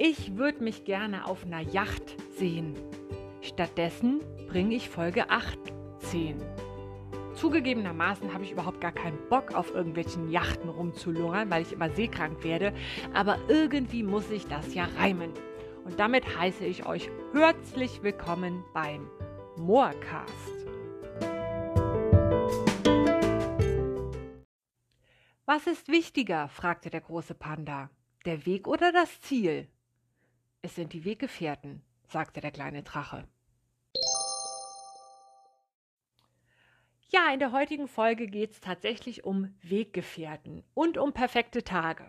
Ich würde mich gerne auf einer Yacht sehen. Stattdessen bringe ich Folge 18. Zugegebenermaßen habe ich überhaupt gar keinen Bock auf irgendwelchen Yachten rumzulungern, weil ich immer seekrank werde, aber irgendwie muss ich das ja reimen. Und damit heiße ich euch herzlich willkommen beim Moorcast. Was ist wichtiger? fragte der große Panda. Der Weg oder das Ziel? Es sind die Weggefährten, sagte der kleine Drache. Ja, in der heutigen Folge geht es tatsächlich um Weggefährten und um perfekte Tage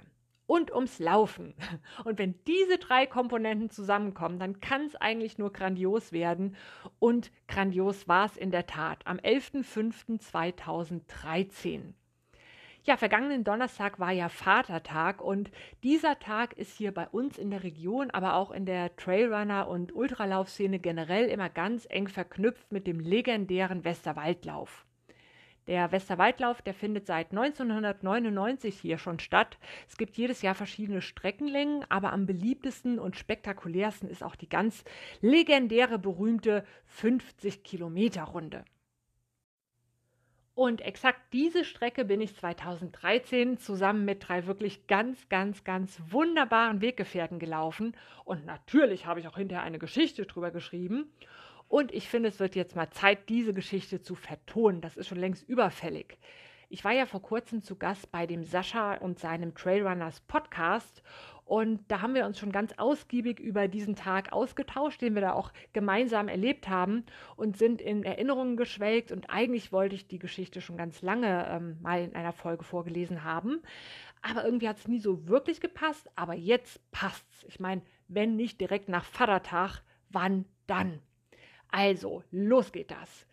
und ums Laufen. Und wenn diese drei Komponenten zusammenkommen, dann kann es eigentlich nur grandios werden. Und grandios war es in der Tat am 11.05.2013. Ja, vergangenen Donnerstag war ja Vatertag und dieser Tag ist hier bei uns in der Region, aber auch in der Trailrunner- und Ultralaufszene generell immer ganz eng verknüpft mit dem legendären Westerwaldlauf. Der Westerwaldlauf, der findet seit 1999 hier schon statt. Es gibt jedes Jahr verschiedene Streckenlängen, aber am beliebtesten und spektakulärsten ist auch die ganz legendäre, berühmte 50 Kilometer Runde. Und exakt diese Strecke bin ich 2013 zusammen mit drei wirklich ganz, ganz, ganz wunderbaren Weggefährten gelaufen. Und natürlich habe ich auch hinterher eine Geschichte drüber geschrieben. Und ich finde, es wird jetzt mal Zeit, diese Geschichte zu vertonen. Das ist schon längst überfällig. Ich war ja vor kurzem zu Gast bei dem Sascha und seinem Trailrunners Podcast und da haben wir uns schon ganz ausgiebig über diesen Tag ausgetauscht, den wir da auch gemeinsam erlebt haben und sind in Erinnerungen geschwelgt. Und eigentlich wollte ich die Geschichte schon ganz lange ähm, mal in einer Folge vorgelesen haben. Aber irgendwie hat es nie so wirklich gepasst. Aber jetzt passt's. Ich meine, wenn nicht direkt nach Vatertag, wann dann? Also, los geht das.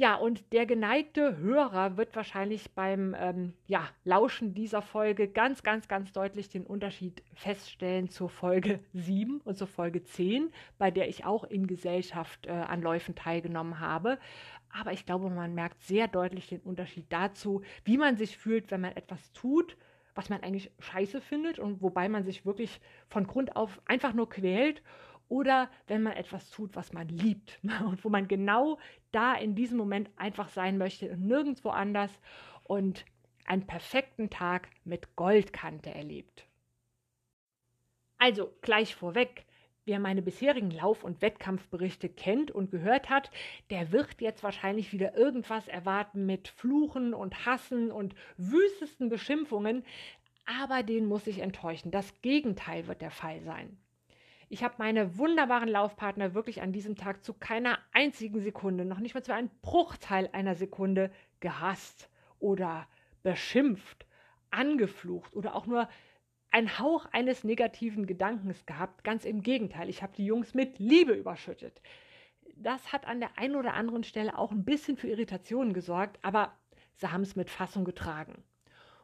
Ja, und der geneigte Hörer wird wahrscheinlich beim ähm, ja, Lauschen dieser Folge ganz, ganz, ganz deutlich den Unterschied feststellen zur Folge 7 und zur Folge 10, bei der ich auch in Gesellschaft äh, an Läufen teilgenommen habe. Aber ich glaube, man merkt sehr deutlich den Unterschied dazu, wie man sich fühlt, wenn man etwas tut, was man eigentlich scheiße findet und wobei man sich wirklich von Grund auf einfach nur quält oder wenn man etwas tut, was man liebt und wo man genau da in diesem Moment einfach sein möchte und nirgendwo anders und einen perfekten Tag mit Goldkante erlebt. Also gleich vorweg, wer meine bisherigen Lauf- und Wettkampfberichte kennt und gehört hat, der wird jetzt wahrscheinlich wieder irgendwas erwarten mit Fluchen und Hassen und wüstesten Beschimpfungen, aber den muss ich enttäuschen. Das Gegenteil wird der Fall sein. Ich habe meine wunderbaren Laufpartner wirklich an diesem Tag zu keiner einzigen Sekunde, noch nicht mal zu einem Bruchteil einer Sekunde gehasst oder beschimpft, angeflucht oder auch nur ein Hauch eines negativen Gedankens gehabt. Ganz im Gegenteil, ich habe die Jungs mit Liebe überschüttet. Das hat an der einen oder anderen Stelle auch ein bisschen für Irritationen gesorgt, aber sie haben es mit Fassung getragen.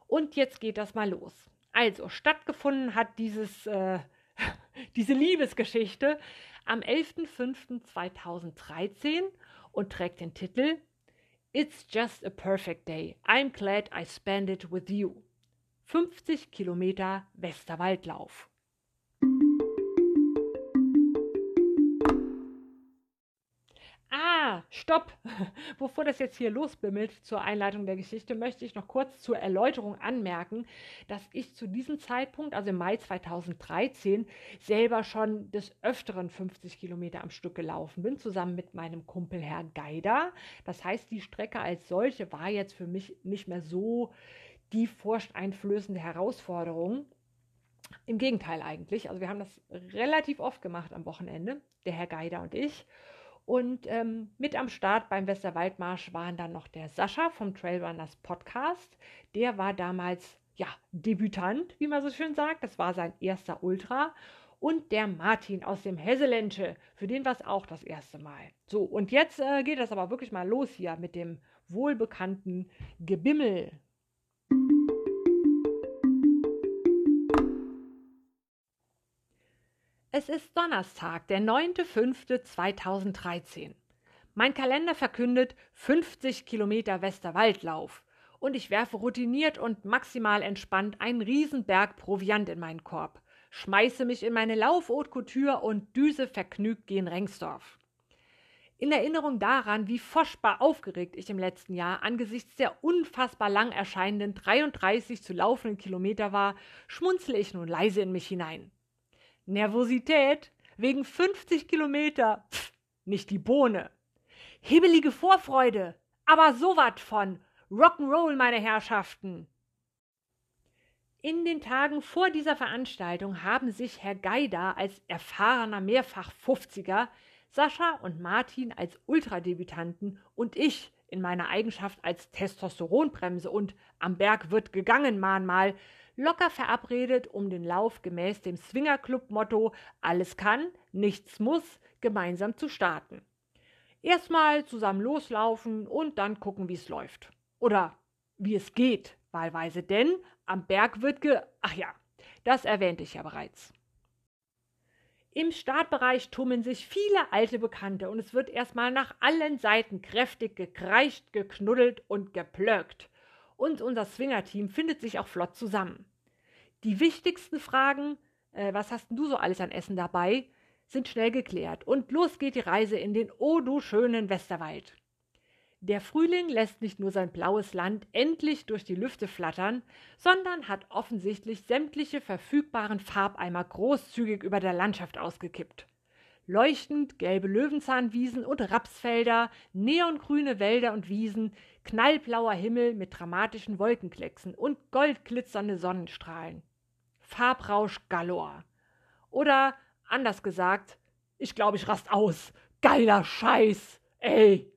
Und jetzt geht das mal los. Also, stattgefunden hat dieses äh, diese Liebesgeschichte am 11.05.2013 und trägt den Titel It's just a perfect day. I'm glad I spent it with you. 50 Kilometer Westerwaldlauf. Stopp! Bevor das jetzt hier losbimmelt zur Einleitung der Geschichte, möchte ich noch kurz zur Erläuterung anmerken, dass ich zu diesem Zeitpunkt, also im Mai 2013, selber schon des Öfteren 50 Kilometer am Stück gelaufen bin, zusammen mit meinem Kumpel Herrn Geider. Das heißt, die Strecke als solche war jetzt für mich nicht mehr so die furchteinflößende Herausforderung. Im Gegenteil eigentlich. Also wir haben das relativ oft gemacht am Wochenende, der Herr Geider und ich. Und ähm, mit am Start beim Westerwaldmarsch waren dann noch der Sascha vom Trailrunners Podcast. Der war damals ja Debütant, wie man so schön sagt. Das war sein erster Ultra. Und der Martin aus dem Hesselensche, für den war es auch das erste Mal. So, und jetzt äh, geht das aber wirklich mal los hier mit dem wohlbekannten Gebimmel. Es ist Donnerstag, der 9.05.2013. Mein Kalender verkündet 50 Kilometer Westerwaldlauf und ich werfe routiniert und maximal entspannt einen Riesenberg Proviant in meinen Korb. schmeiße mich in meine Lauf-Haute Couture und düse vergnügt gen Rengsdorf. In Erinnerung daran, wie forschbar aufgeregt ich im letzten Jahr angesichts der unfassbar lang erscheinenden 33 zu laufenden Kilometer war, schmunzle ich nun leise in mich hinein. Nervosität wegen 50 Kilometer, pff, nicht die Bohne. Hibbelige Vorfreude, aber so wat von Rock'n'Roll, meine Herrschaften. In den Tagen vor dieser Veranstaltung haben sich Herr Geider als erfahrener Mehrfach-50er, Sascha und Martin als Ultradebütanten und ich in meiner Eigenschaft als Testosteronbremse und am Berg wird gegangen Mahnmal locker verabredet, um den Lauf gemäß dem Swingerclub-Motto Alles kann, nichts muss gemeinsam zu starten. Erstmal zusammen loslaufen und dann gucken, wie es läuft. Oder wie es geht, wahlweise, denn am Berg wird ge. Ach ja, das erwähnte ich ja bereits. Im Startbereich tummeln sich viele alte Bekannte und es wird erstmal nach allen Seiten kräftig gekreischt, geknuddelt und geplöckt. Und unser Swinger-Team findet sich auch flott zusammen. Die wichtigsten Fragen, äh, was hast du so alles an Essen dabei, sind schnell geklärt und los geht die Reise in den oh du schönen Westerwald. Der Frühling lässt nicht nur sein blaues Land endlich durch die Lüfte flattern, sondern hat offensichtlich sämtliche verfügbaren Farbeimer großzügig über der Landschaft ausgekippt. Leuchtend gelbe Löwenzahnwiesen und Rapsfelder, neongrüne Wälder und Wiesen, knallblauer Himmel mit dramatischen Wolkenklecksen und goldglitzernde Sonnenstrahlen. Farbrausch galore. Oder anders gesagt, ich glaube, ich rast aus. Geiler Scheiß. Ey.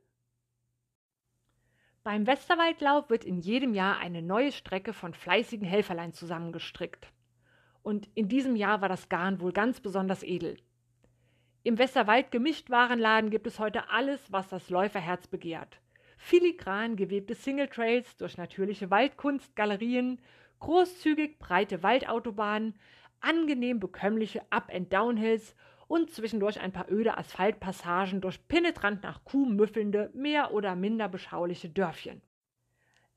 Beim Westerwaldlauf wird in jedem Jahr eine neue Strecke von fleißigen Helferlein zusammengestrickt. Und in diesem Jahr war das Garn wohl ganz besonders edel. Im Westerwald Gemischtwarenladen gibt es heute alles, was das Läuferherz begehrt. Filigran gewebte Singletrails durch natürliche Waldkunstgalerien, großzügig breite Waldautobahnen, angenehm bekömmliche Up-and-Down-Hills und zwischendurch ein paar öde Asphaltpassagen durch penetrant nach Kuh müffelnde, mehr oder minder beschauliche Dörfchen.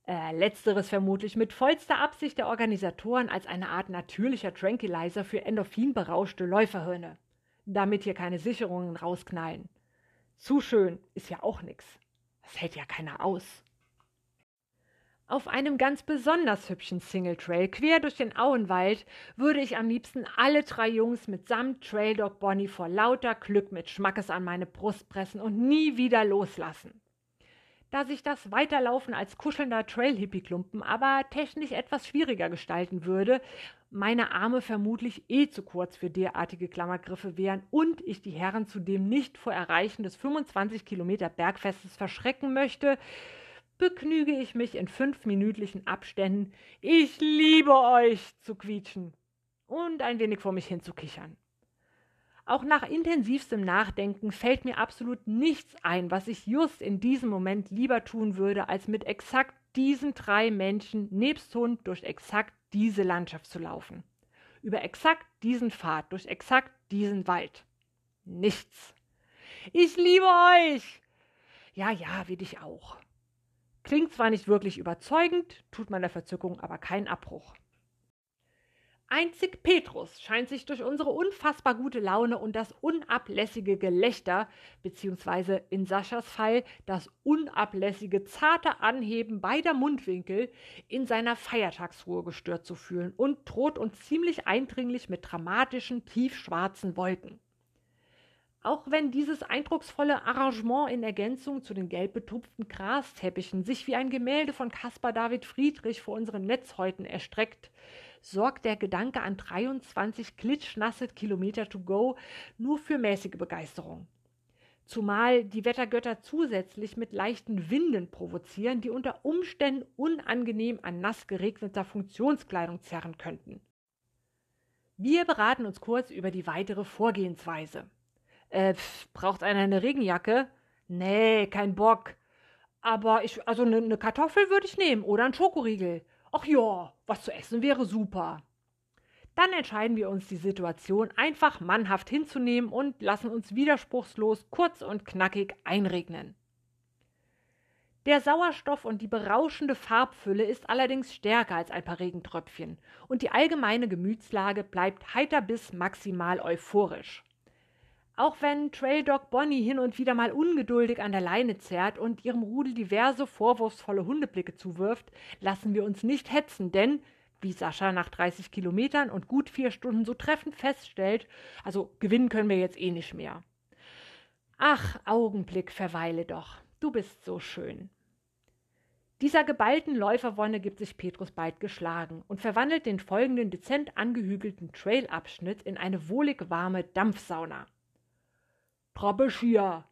Äh, letzteres vermutlich mit vollster Absicht der Organisatoren als eine Art natürlicher Tranquilizer für endorphinberauschte Läuferhirne, damit hier keine Sicherungen rausknallen. Zu schön ist ja auch nix. Das hält ja keiner aus. Auf einem ganz besonders hübschen Single Trail quer durch den Auenwald würde ich am liebsten alle drei Jungs mitsamt Trail Dog Bonnie vor lauter Glück mit Schmackes an meine Brust pressen und nie wieder loslassen. Da sich das Weiterlaufen als kuschelnder Trail-Hippie-Klumpen aber technisch etwas schwieriger gestalten würde, meine Arme vermutlich eh zu kurz für derartige Klammergriffe wären und ich die Herren zudem nicht vor Erreichen des 25 Kilometer Bergfestes verschrecken möchte, begnüge ich mich in fünfminütlichen Abständen Ich liebe euch zu quietschen und ein wenig vor mich hin zu kichern. Auch nach intensivstem Nachdenken fällt mir absolut nichts ein, was ich just in diesem Moment lieber tun würde, als mit exakt diesen drei Menschen nebst Hund durch exakt diese Landschaft zu laufen. Über exakt diesen Pfad, durch exakt diesen Wald. Nichts. Ich liebe euch! Ja, ja, wie dich auch. Klingt zwar nicht wirklich überzeugend, tut meiner Verzückung aber keinen Abbruch. Einzig Petrus scheint sich durch unsere unfassbar gute Laune und das unablässige Gelächter, beziehungsweise in Saschas Fall das unablässige zarte Anheben beider Mundwinkel, in seiner Feiertagsruhe gestört zu fühlen und droht uns ziemlich eindringlich mit dramatischen, tiefschwarzen Wolken. Auch wenn dieses eindrucksvolle Arrangement in Ergänzung zu den gelb betupften Grasteppichen sich wie ein Gemälde von Caspar David Friedrich vor unseren Netzhäuten erstreckt, sorgt der Gedanke an 23 klitschnasse Kilometer to go nur für mäßige Begeisterung. Zumal die Wettergötter zusätzlich mit leichten Winden provozieren, die unter Umständen unangenehm an nass geregneter Funktionskleidung zerren könnten. Wir beraten uns kurz über die weitere Vorgehensweise. Äh, pf, braucht einer eine Regenjacke? Nee, kein Bock. Aber ich, also eine ne Kartoffel würde ich nehmen oder ein Schokoriegel. Ach ja, was zu essen wäre super. Dann entscheiden wir uns, die Situation einfach mannhaft hinzunehmen und lassen uns widerspruchslos kurz und knackig einregnen. Der Sauerstoff und die berauschende Farbfülle ist allerdings stärker als ein paar Regentröpfchen und die allgemeine Gemütslage bleibt heiter bis maximal euphorisch. Auch wenn Trail Dog Bonnie hin und wieder mal ungeduldig an der Leine zerrt und ihrem Rudel diverse vorwurfsvolle Hundeblicke zuwirft, lassen wir uns nicht hetzen, denn wie Sascha nach 30 Kilometern und gut vier Stunden so treffend feststellt, also gewinnen können wir jetzt eh nicht mehr. Ach, Augenblick, verweile doch. Du bist so schön. Dieser geballten Läuferwonne gibt sich Petrus bald geschlagen und verwandelt den folgenden dezent angehügelten Trailabschnitt in eine wohlig warme Dampfsauna. Trabbisch hier,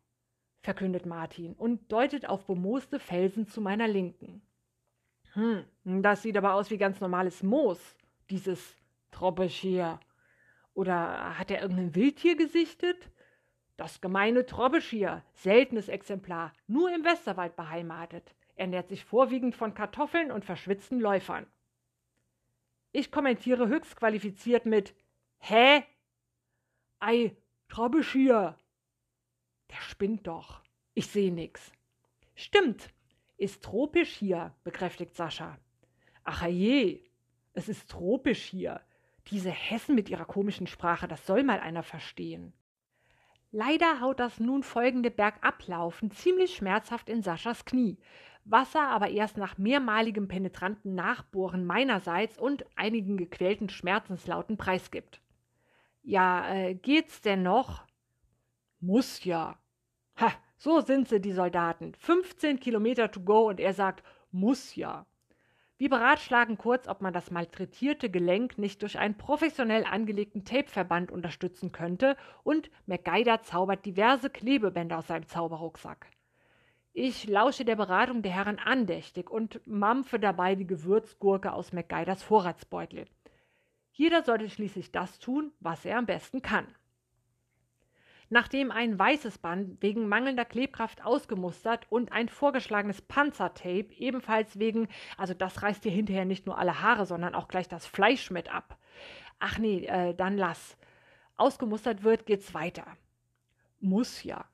verkündet Martin und deutet auf bemooste Felsen zu meiner Linken. Hm, das sieht aber aus wie ganz normales Moos, dieses Trobbisch hier. Oder hat er irgendein Wildtier gesichtet? Das gemeine Trobbeschier, seltenes Exemplar, nur im Westerwald beheimatet, ernährt sich vorwiegend von Kartoffeln und verschwitzten Läufern. Ich kommentiere höchst qualifiziert mit Hä? Ei, Trobbeschier. Der spinnt doch. Ich seh nix. Stimmt, ist tropisch hier, bekräftigt Sascha. Ach je, es ist tropisch hier. Diese Hessen mit ihrer komischen Sprache, das soll mal einer verstehen. Leider haut das nun folgende Bergablaufen ziemlich schmerzhaft in Saschas Knie, Wasser aber erst nach mehrmaligem penetranten Nachbohren meinerseits und einigen gequälten Schmerzenslauten preisgibt. Ja, äh, geht's denn noch? Muss ja. Ha, so sind sie, die Soldaten. 15 Kilometer to go und er sagt, muss ja. Wir beratschlagen kurz, ob man das malträtierte Gelenk nicht durch einen professionell angelegten Tapeverband unterstützen könnte und MacGyder zaubert diverse Klebebänder aus seinem Zauberrucksack. Ich lausche der Beratung der Herren andächtig und mampfe dabei die Gewürzgurke aus MacGyders Vorratsbeutel. Jeder sollte schließlich das tun, was er am besten kann. Nachdem ein weißes Band wegen mangelnder Klebkraft ausgemustert und ein vorgeschlagenes Panzertape ebenfalls wegen, also das reißt dir hinterher nicht nur alle Haare, sondern auch gleich das Fleisch mit ab. Ach nee, äh, dann lass. Ausgemustert wird, geht's weiter. Muss ja.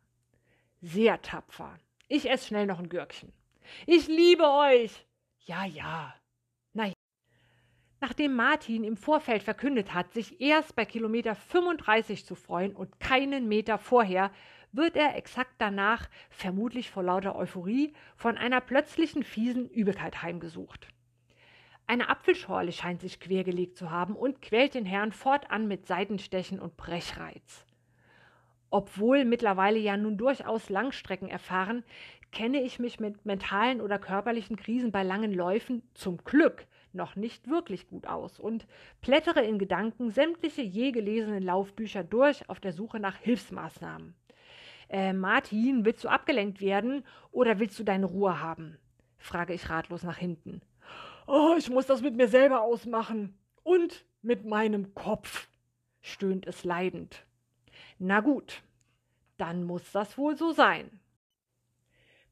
Sehr tapfer. Ich esse schnell noch ein Gürkchen. Ich liebe euch. Ja, ja. Nachdem Martin im Vorfeld verkündet hat, sich erst bei Kilometer 35 zu freuen und keinen Meter vorher, wird er exakt danach, vermutlich vor lauter Euphorie, von einer plötzlichen fiesen Übelkeit heimgesucht. Eine Apfelschorle scheint sich quergelegt zu haben und quält den Herrn fortan mit Seitenstechen und Brechreiz. Obwohl mittlerweile ja nun durchaus Langstrecken erfahren, kenne ich mich mit mentalen oder körperlichen Krisen bei langen Läufen zum Glück noch nicht wirklich gut aus und plättere in Gedanken sämtliche je gelesenen Laufbücher durch auf der Suche nach Hilfsmaßnahmen. Äh, Martin, willst du abgelenkt werden oder willst du deine Ruhe haben? frage ich ratlos nach hinten. Oh, ich muss das mit mir selber ausmachen. Und mit meinem Kopf, stöhnt es leidend. Na gut, dann muss das wohl so sein.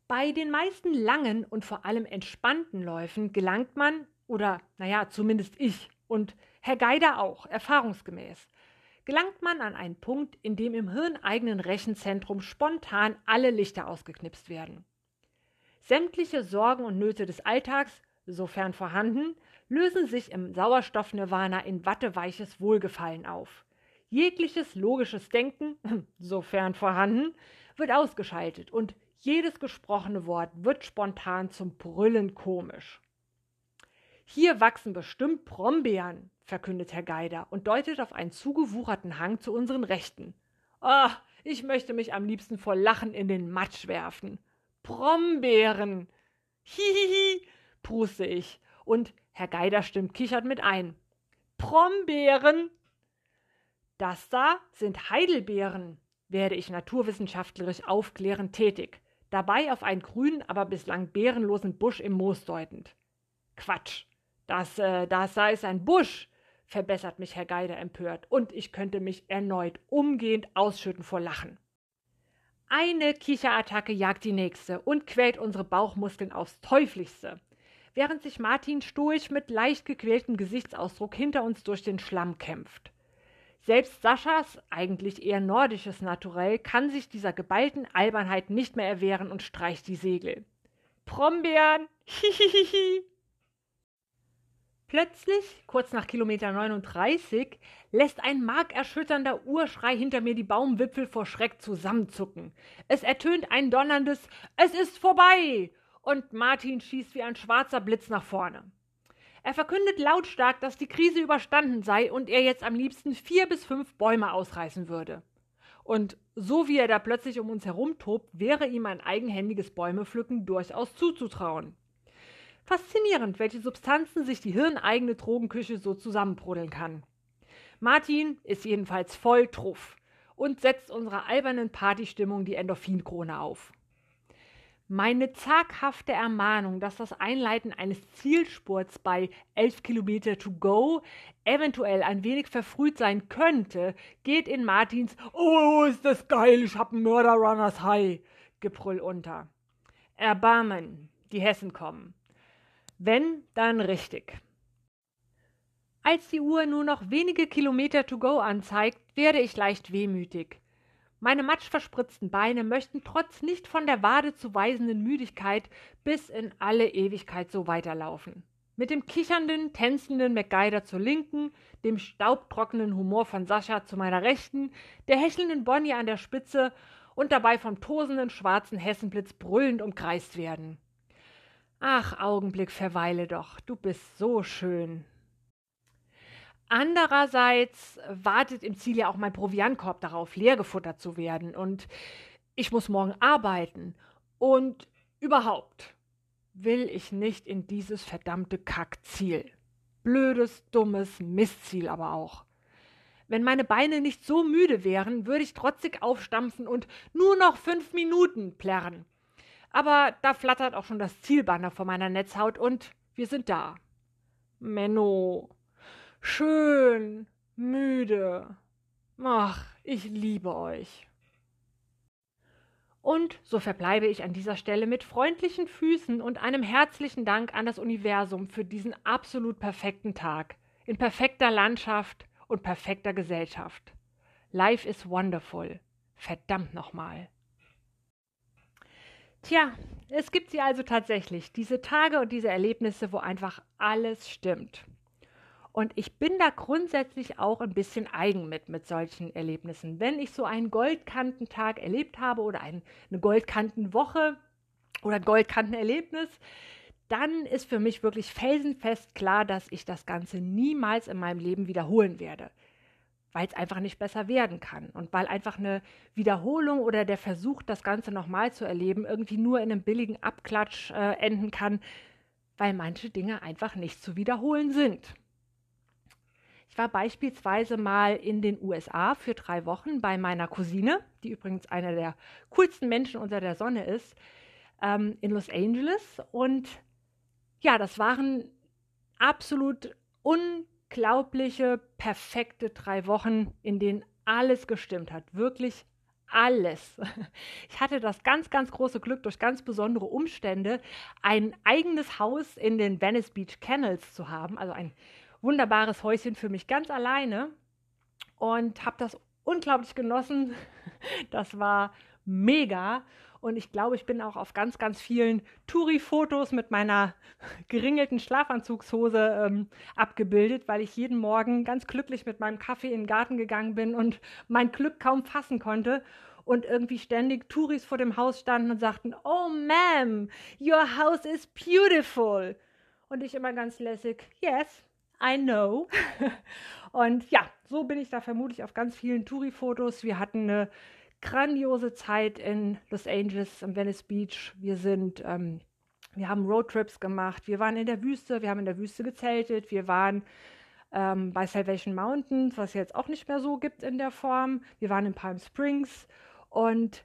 Bei den meisten langen und vor allem entspannten Läufen gelangt man, oder naja, zumindest ich und Herr Geider auch, erfahrungsgemäß, gelangt man an einen Punkt, in dem im hirneigenen Rechenzentrum spontan alle Lichter ausgeknipst werden. Sämtliche Sorgen und Nöte des Alltags, sofern vorhanden, lösen sich im Sauerstoffnirvana in watteweiches Wohlgefallen auf. Jegliches logisches Denken, sofern vorhanden, wird ausgeschaltet und jedes gesprochene Wort wird spontan zum Brüllen komisch. Hier wachsen bestimmt Brombeeren, verkündet Herr Geider und deutet auf einen zugewucherten Hang zu unseren Rechten. Ah, oh, ich möchte mich am liebsten vor Lachen in den Matsch werfen. Brombeeren! Hihihi, pruste ich, und Herr Geider stimmt kichert mit ein. Brombeeren! Das da sind Heidelbeeren, werde ich naturwissenschaftlerisch aufklärend tätig, dabei auf einen grünen, aber bislang beerenlosen Busch im Moos deutend. Quatsch, das, äh, das da ist ein Busch, verbessert mich Herr Geider empört, und ich könnte mich erneut umgehend ausschütten vor Lachen. Eine Kicherattacke jagt die nächste und quält unsere Bauchmuskeln aufs Teuflischste, während sich Martin stoisch mit leicht gequältem Gesichtsausdruck hinter uns durch den Schlamm kämpft. Selbst Saschas, eigentlich eher nordisches Naturell, kann sich dieser geballten Albernheit nicht mehr erwehren und streicht die Segel. Brombeeren. Hihihihi. Plötzlich, kurz nach Kilometer 39, lässt ein markerschütternder Urschrei hinter mir die Baumwipfel vor Schreck zusammenzucken. Es ertönt ein donnerndes Es ist vorbei! Und Martin schießt wie ein schwarzer Blitz nach vorne. Er verkündet lautstark, dass die Krise überstanden sei und er jetzt am liebsten vier bis fünf Bäume ausreißen würde. Und so wie er da plötzlich um uns herumtobt, wäre ihm ein eigenhändiges Bäumepflücken durchaus zuzutrauen. Faszinierend, welche Substanzen sich die hirneigene Drogenküche so zusammenbrodeln kann. Martin ist jedenfalls voll Truff und setzt unserer albernen Partystimmung die Endorphinkrone auf. Meine zaghafte Ermahnung, dass das Einleiten eines Zielspurts bei 11 Kilometer to go eventuell ein wenig verfrüht sein könnte, geht in Martins Oh, ist das geil, ich hab Murder Runners High Gebrüll unter. Erbarmen, die Hessen kommen. Wenn, dann richtig. Als die Uhr nur noch wenige Kilometer to go anzeigt, werde ich leicht wehmütig. Meine matschverspritzten Beine möchten trotz nicht von der Wade zu weisenden Müdigkeit bis in alle Ewigkeit so weiterlaufen. Mit dem kichernden, tänzenden MacGyder zur Linken, dem staubtrockenen Humor von Sascha zu meiner Rechten, der hechelnden Bonnie an der Spitze und dabei vom tosenden schwarzen Hessenblitz brüllend umkreist werden. Ach, Augenblick, verweile doch, du bist so schön. Andererseits wartet im Ziel ja auch mein Proviantkorb darauf, leergefuttert zu werden. Und ich muss morgen arbeiten. Und überhaupt will ich nicht in dieses verdammte Kackziel. Blödes, dummes Mistziel aber auch. Wenn meine Beine nicht so müde wären, würde ich trotzig aufstampfen und nur noch fünf Minuten plärren. Aber da flattert auch schon das Zielbanner vor meiner Netzhaut und wir sind da. Menno. Schön. Müde. Ach, ich liebe euch. Und so verbleibe ich an dieser Stelle mit freundlichen Füßen und einem herzlichen Dank an das Universum für diesen absolut perfekten Tag, in perfekter Landschaft und perfekter Gesellschaft. Life is wonderful. Verdammt nochmal. Tja, es gibt sie also tatsächlich, diese Tage und diese Erlebnisse, wo einfach alles stimmt. Und ich bin da grundsätzlich auch ein bisschen eigen mit, mit solchen Erlebnissen. Wenn ich so einen Goldkantentag erlebt habe oder ein, eine Goldkantenwoche oder ein Goldkantenerlebnis, dann ist für mich wirklich felsenfest klar, dass ich das Ganze niemals in meinem Leben wiederholen werde weil es einfach nicht besser werden kann und weil einfach eine Wiederholung oder der Versuch, das Ganze nochmal zu erleben, irgendwie nur in einem billigen Abklatsch äh, enden kann, weil manche Dinge einfach nicht zu wiederholen sind. Ich war beispielsweise mal in den USA für drei Wochen bei meiner Cousine, die übrigens einer der coolsten Menschen unter der Sonne ist, ähm, in Los Angeles. Und ja, das waren absolut un unglaubliche, perfekte drei Wochen, in denen alles gestimmt hat. Wirklich alles. Ich hatte das ganz, ganz große Glück, durch ganz besondere Umstände ein eigenes Haus in den Venice Beach Canals zu haben. Also ein wunderbares Häuschen für mich ganz alleine. Und habe das unglaublich genossen. Das war mega. Und ich glaube, ich bin auch auf ganz, ganz vielen Touri-Fotos mit meiner geringelten Schlafanzugshose ähm, abgebildet, weil ich jeden Morgen ganz glücklich mit meinem Kaffee in den Garten gegangen bin und mein Glück kaum fassen konnte und irgendwie ständig Touris vor dem Haus standen und sagten, Oh, Ma'am, your house is beautiful. Und ich immer ganz lässig, yes, I know. und ja, so bin ich da vermutlich auf ganz vielen Touri-Fotos. Wir hatten eine grandiose Zeit in Los Angeles am Venice Beach. Wir sind, ähm, wir haben Roadtrips gemacht. Wir waren in der Wüste. Wir haben in der Wüste gezeltet. Wir waren ähm, bei Salvation Mountains, was jetzt auch nicht mehr so gibt in der Form. Wir waren in Palm Springs und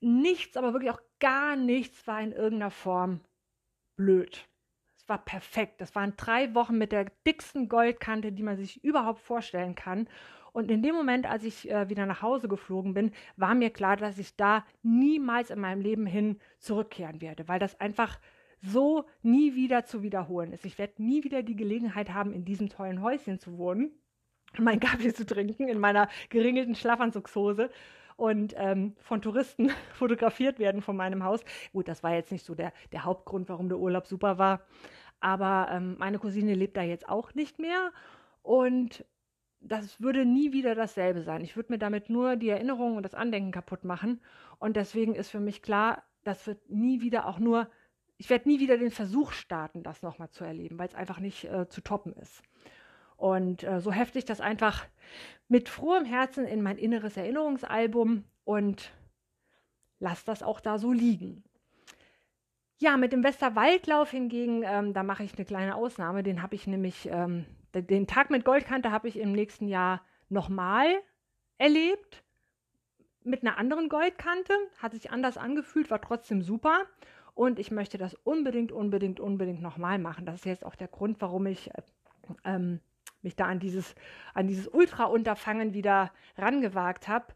nichts, aber wirklich auch gar nichts war in irgendeiner Form blöd. War perfekt. Das waren drei Wochen mit der dicksten Goldkante, die man sich überhaupt vorstellen kann. Und in dem Moment, als ich äh, wieder nach Hause geflogen bin, war mir klar, dass ich da niemals in meinem Leben hin zurückkehren werde, weil das einfach so nie wieder zu wiederholen ist. Ich werde nie wieder die Gelegenheit haben, in diesem tollen Häuschen zu wohnen, meinen Kaffee zu trinken in meiner geringelten Schlafanzugshose und ähm, von Touristen fotografiert werden von meinem Haus. Gut, das war jetzt nicht so der, der Hauptgrund, warum der Urlaub super war. Aber ähm, meine Cousine lebt da jetzt auch nicht mehr. Und das würde nie wieder dasselbe sein. Ich würde mir damit nur die Erinnerung und das Andenken kaputt machen. Und deswegen ist für mich klar, das wird nie wieder auch nur, ich werde nie wieder den Versuch starten, das nochmal zu erleben, weil es einfach nicht äh, zu toppen ist. Und äh, so hefte ich das einfach mit frohem Herzen in mein inneres Erinnerungsalbum und lasse das auch da so liegen. Ja, mit dem Westerwaldlauf hingegen, ähm, da mache ich eine kleine Ausnahme. Den habe ich nämlich, ähm, den Tag mit Goldkante habe ich im nächsten Jahr nochmal erlebt. Mit einer anderen Goldkante. Hat sich anders angefühlt, war trotzdem super. Und ich möchte das unbedingt, unbedingt, unbedingt nochmal machen. Das ist jetzt auch der Grund, warum ich ähm, mich da an dieses, an dieses Ultra-Unterfangen wieder rangewagt habe.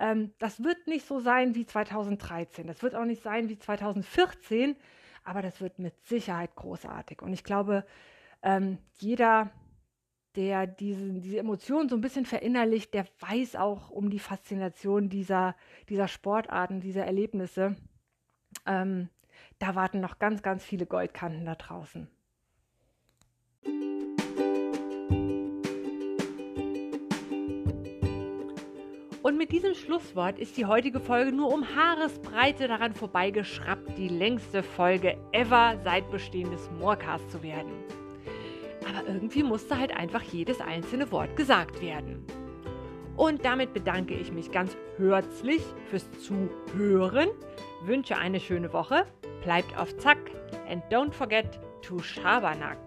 Ähm, das wird nicht so sein wie 2013. Das wird auch nicht sein wie 2014, aber das wird mit Sicherheit großartig. Und ich glaube, ähm, jeder, der diese, diese Emotionen so ein bisschen verinnerlicht, der weiß auch um die Faszination dieser, dieser Sportarten, dieser Erlebnisse. Ähm, da warten noch ganz, ganz viele Goldkanten da draußen. Und mit diesem Schlusswort ist die heutige Folge nur um Haaresbreite daran vorbeigeschraubt, die längste Folge ever seit Bestehen des Moorcasts zu werden. Aber irgendwie musste halt einfach jedes einzelne Wort gesagt werden. Und damit bedanke ich mich ganz herzlich fürs Zuhören, wünsche eine schöne Woche, bleibt auf Zack and don't forget to Schabernack.